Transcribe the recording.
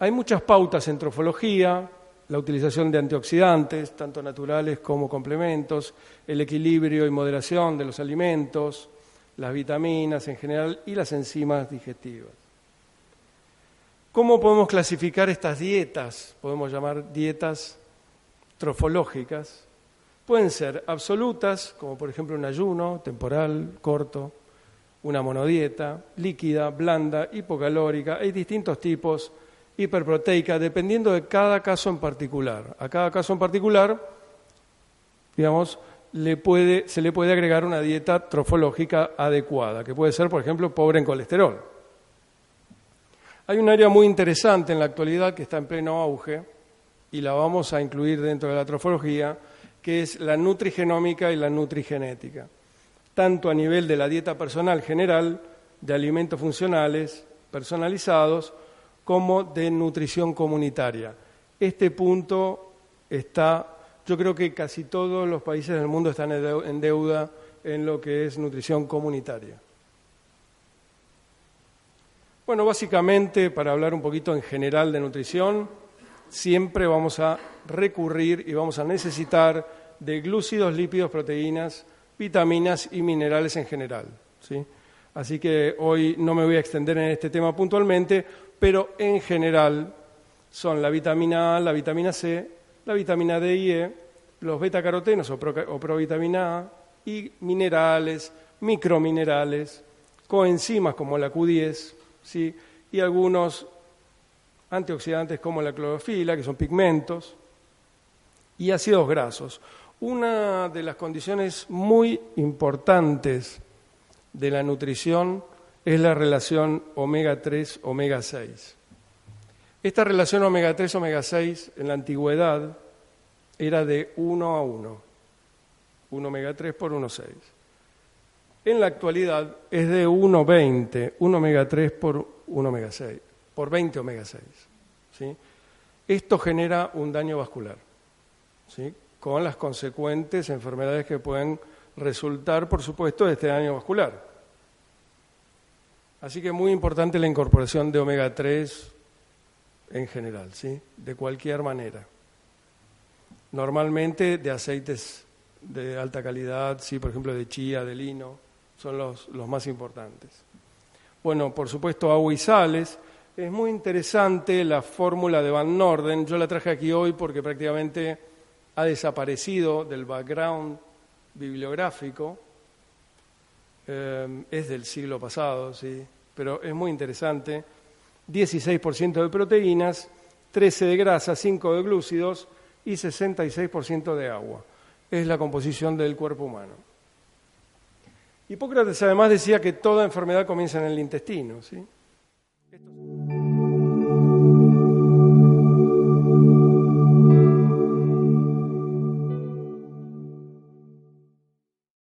Hay muchas pautas en trofología, la utilización de antioxidantes, tanto naturales como complementos, el equilibrio y moderación de los alimentos, las vitaminas en general y las enzimas digestivas. ¿Cómo podemos clasificar estas dietas? Podemos llamar dietas trofológicas. Pueden ser absolutas, como por ejemplo un ayuno temporal, corto, una monodieta, líquida, blanda, hipocalórica. Hay distintos tipos hiperproteica, dependiendo de cada caso en particular. A cada caso en particular, digamos, le puede, se le puede agregar una dieta trofológica adecuada, que puede ser, por ejemplo, pobre en colesterol. Hay un área muy interesante en la actualidad que está en pleno auge y la vamos a incluir dentro de la trofología, que es la nutrigenómica y la nutrigenética, tanto a nivel de la dieta personal general, de alimentos funcionales, personalizados, como de nutrición comunitaria. Este punto está, yo creo que casi todos los países del mundo están en deuda en lo que es nutrición comunitaria. Bueno, básicamente, para hablar un poquito en general de nutrición, siempre vamos a recurrir y vamos a necesitar de glúcidos, lípidos, proteínas, vitaminas y minerales en general. ¿sí? Así que hoy no me voy a extender en este tema puntualmente, pero en general son la vitamina A, la vitamina C, la vitamina D y E, los betacarotenos o, provitamina A y minerales, microminerales, coenzimas como la Q10 ¿sí? y algunos antioxidantes como la clorofila, que son pigmentos, y ácidos grasos. Una de las condiciones muy importantes de la nutrición es la relación omega 3, omega 6. Esta relación omega 3, omega 6 en la antigüedad era de 1 a 1, 1 omega 3 por 1,6. En la actualidad es de 1,20, 1 omega 3 por 1 omega 6, por 20 omega 6. ¿sí? Esto genera un daño vascular, ¿sí? con las consecuentes enfermedades que pueden resultar, por supuesto, de este daño vascular. Así que muy importante la incorporación de omega 3 en general, ¿sí? De cualquier manera. Normalmente de aceites de alta calidad, sí, por ejemplo de chía, de lino, son los, los más importantes. Bueno, por supuesto agua y sales. Es muy interesante la fórmula de Van Norden. Yo la traje aquí hoy porque prácticamente ha desaparecido del background bibliográfico eh, es del siglo pasado, sí, pero es muy interesante. 16% de proteínas, 13 de grasa, 5 de glúcidos y 66% de agua. Es la composición del cuerpo humano. Hipócrates además decía que toda enfermedad comienza en el intestino. ¿sí?